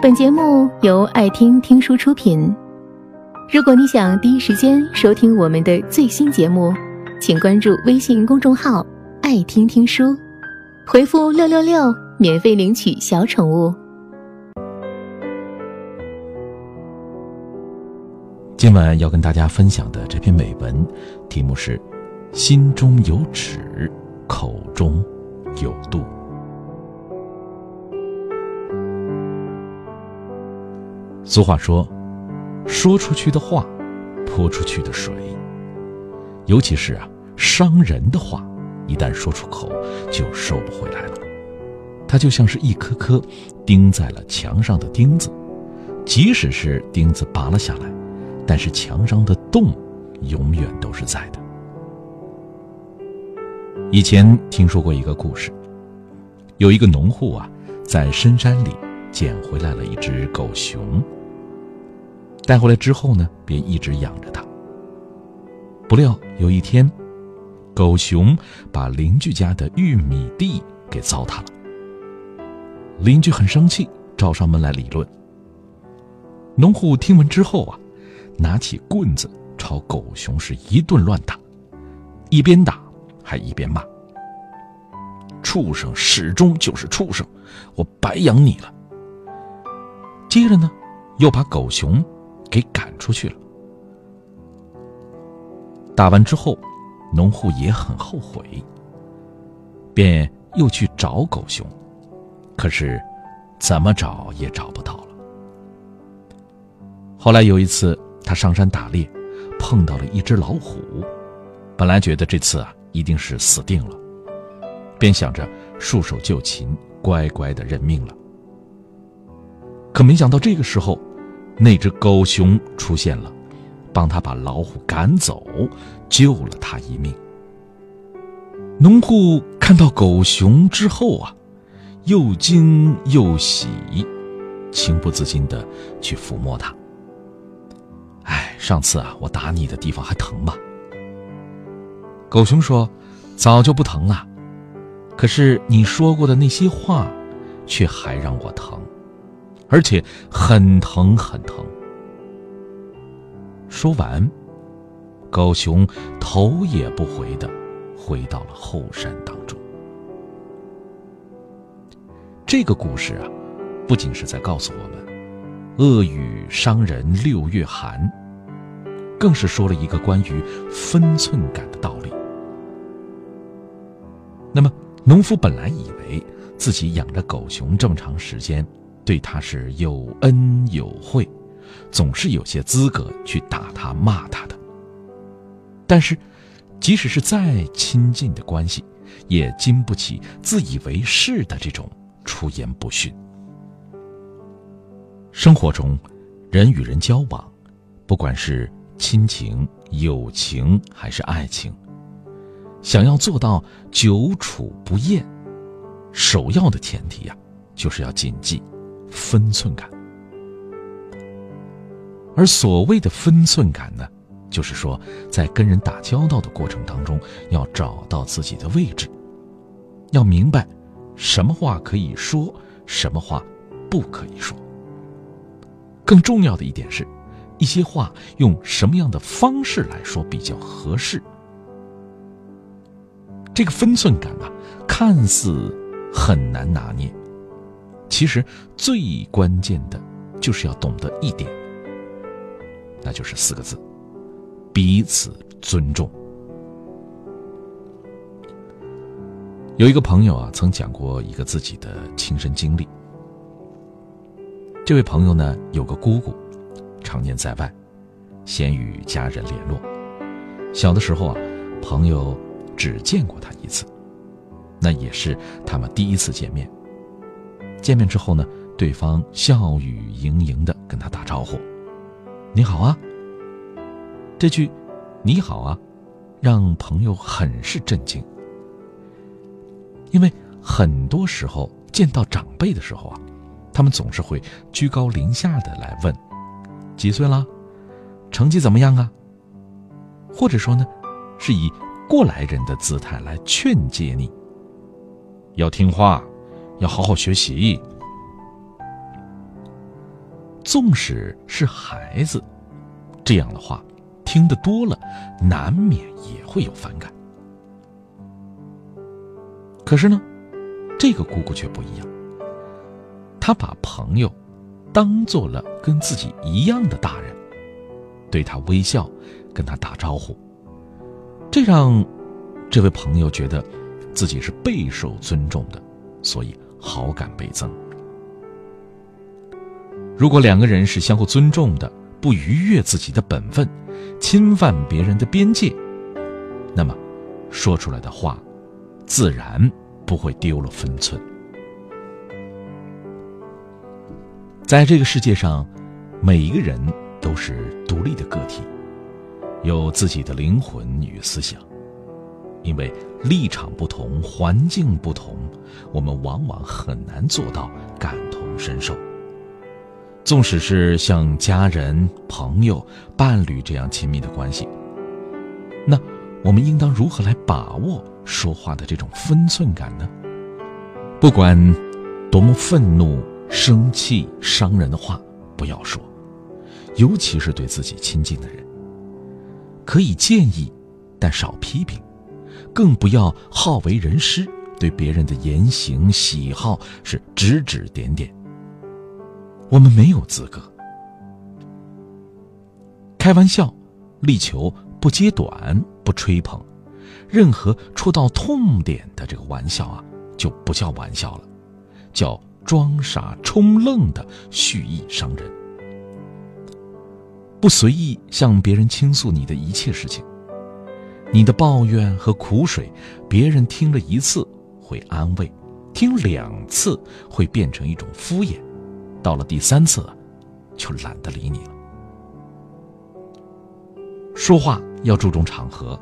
本节目由爱听听书出品。如果你想第一时间收听我们的最新节目，请关注微信公众号“爱听听书”，回复“六六六”免费领取小宠物。今晚要跟大家分享的这篇美文，题目是“心中有尺，口中有度”。俗话说：“说出去的话，泼出去的水。”尤其是啊，伤人的话，一旦说出口，就收不回来了。它就像是一颗颗钉在了墙上的钉子，即使是钉子拔了下来，但是墙上的洞永远都是在的。以前听说过一个故事，有一个农户啊，在深山里捡回来了一只狗熊。带回来之后呢，便一直养着它。不料有一天，狗熊把邻居家的玉米地给糟蹋了。邻居很生气，找上门来理论。农户听闻之后啊，拿起棍子朝狗熊是一顿乱打，一边打还一边骂：“畜生始终就是畜生，我白养你了。”接着呢，又把狗熊。给赶出去了。打完之后，农户也很后悔，便又去找狗熊，可是怎么找也找不到了。后来有一次，他上山打猎，碰到了一只老虎，本来觉得这次啊一定是死定了，便想着束手就擒，乖乖的认命了。可没想到这个时候。那只狗熊出现了，帮他把老虎赶走，救了他一命。农户看到狗熊之后啊，又惊又喜，情不自禁的去抚摸它。哎，上次啊，我打你的地方还疼吗？狗熊说：“早就不疼了，可是你说过的那些话，却还让我疼。”而且很疼很疼。说完，狗熊头也不回的回到了后山当中。这个故事啊，不仅是在告诉我们“恶语伤人六月寒”，更是说了一个关于分寸感的道理。那么，农夫本来以为自己养着狗熊这么长时间。对他是有恩有惠，总是有些资格去打他骂他的。但是，即使是再亲近的关系，也经不起自以为是的这种出言不逊。生活中，人与人交往，不管是亲情、友情还是爱情，想要做到久处不厌，首要的前提呀，就是要谨记。分寸感，而所谓的分寸感呢，就是说，在跟人打交道的过程当中，要找到自己的位置，要明白什么话可以说，什么话不可以说。更重要的一点是，一些话用什么样的方式来说比较合适。这个分寸感啊，看似很难拿捏。其实最关键的，就是要懂得一点，那就是四个字：彼此尊重。有一个朋友啊，曾讲过一个自己的亲身经历。这位朋友呢，有个姑姑，常年在外，鲜与家人联络。小的时候啊，朋友只见过他一次，那也是他们第一次见面。见面之后呢，对方笑语盈盈的跟他打招呼：“你好啊。”这句“你好啊”，让朋友很是震惊。因为很多时候见到长辈的时候啊，他们总是会居高临下的来问：“几岁了？成绩怎么样啊？”或者说呢，是以过来人的姿态来劝诫你，要听话。要好好学习。纵使是孩子，这样的话听得多了，难免也会有反感。可是呢，这个姑姑却不一样，她把朋友当做了跟自己一样的大人，对他微笑，跟他打招呼，这让这位朋友觉得自己是备受尊重的，所以好感倍增。如果两个人是相互尊重的，不逾越自己的本分，侵犯别人的边界，那么说出来的话，自然不会丢了分寸。在这个世界上，每一个人都是独立的个体，有自己的灵魂与思想。因为立场不同，环境不同，我们往往很难做到感同身受。纵使是像家人、朋友、伴侣这样亲密的关系，那我们应当如何来把握说话的这种分寸感呢？不管多么愤怒、生气、伤人的话，不要说，尤其是对自己亲近的人。可以建议，但少批评，更不要好为人师，对别人的言行喜好是指指点点。我们没有资格开玩笑，力求不揭短、不吹捧，任何戳到痛点的这个玩笑啊，就不叫玩笑了，叫装傻充愣的蓄意伤人。不随意向别人倾诉你的一切事情，你的抱怨和苦水，别人听了一次会安慰，听两次会变成一种敷衍。到了第三次，就懒得理你了。说话要注重场合，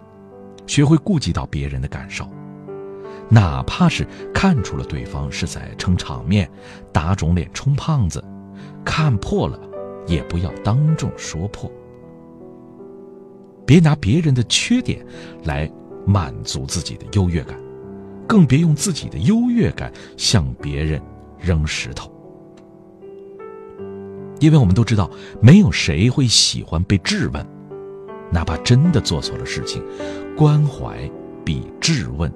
学会顾及到别人的感受，哪怕是看出了对方是在撑场面、打肿脸充胖子，看破了，也不要当众说破。别拿别人的缺点来满足自己的优越感，更别用自己的优越感向别人扔石头。因为我们都知道，没有谁会喜欢被质问，哪怕真的做错了事情，关怀比质问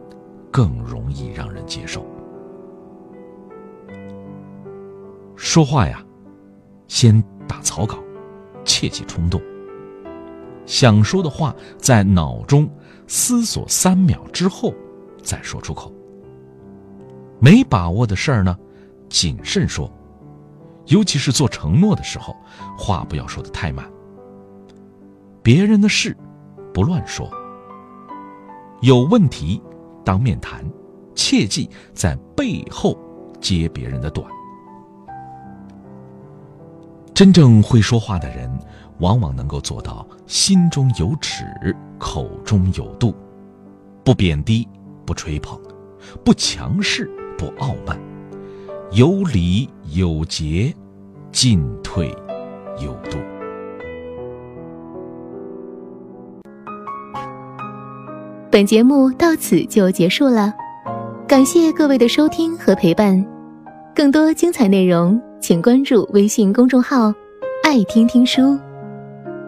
更容易让人接受。说话呀，先打草稿，切忌冲动。想说的话，在脑中思索三秒之后再说出口。没把握的事儿呢，谨慎说。尤其是做承诺的时候，话不要说的太满。别人的事，不乱说。有问题，当面谈，切记在背后揭别人的短。真正会说话的人，往往能够做到心中有尺，口中有度，不贬低，不吹捧，不强势，不傲慢。有礼有节，进退有度。本节目到此就结束了，感谢各位的收听和陪伴。更多精彩内容，请关注微信公众号“爱听听书”，